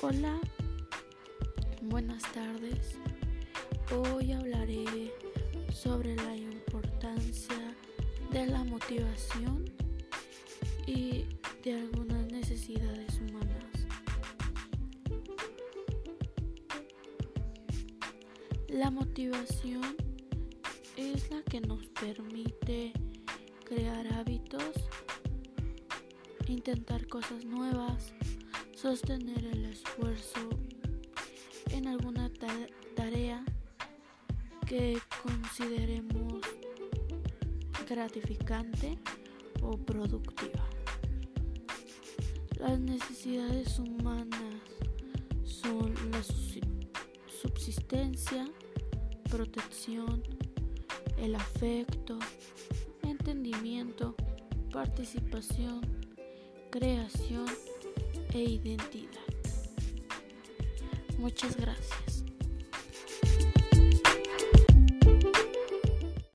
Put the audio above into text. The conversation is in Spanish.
Hola, buenas tardes. Hoy hablaré sobre la importancia de la motivación y de algunas necesidades humanas. La motivación es la que nos permite crear hábitos, intentar cosas nuevas, sostener el esfuerzo en alguna tarea que consideremos gratificante o productiva. Las necesidades humanas son la subsistencia, protección, el afecto, entendimiento, participación, creación e identidad. Muchas gracias.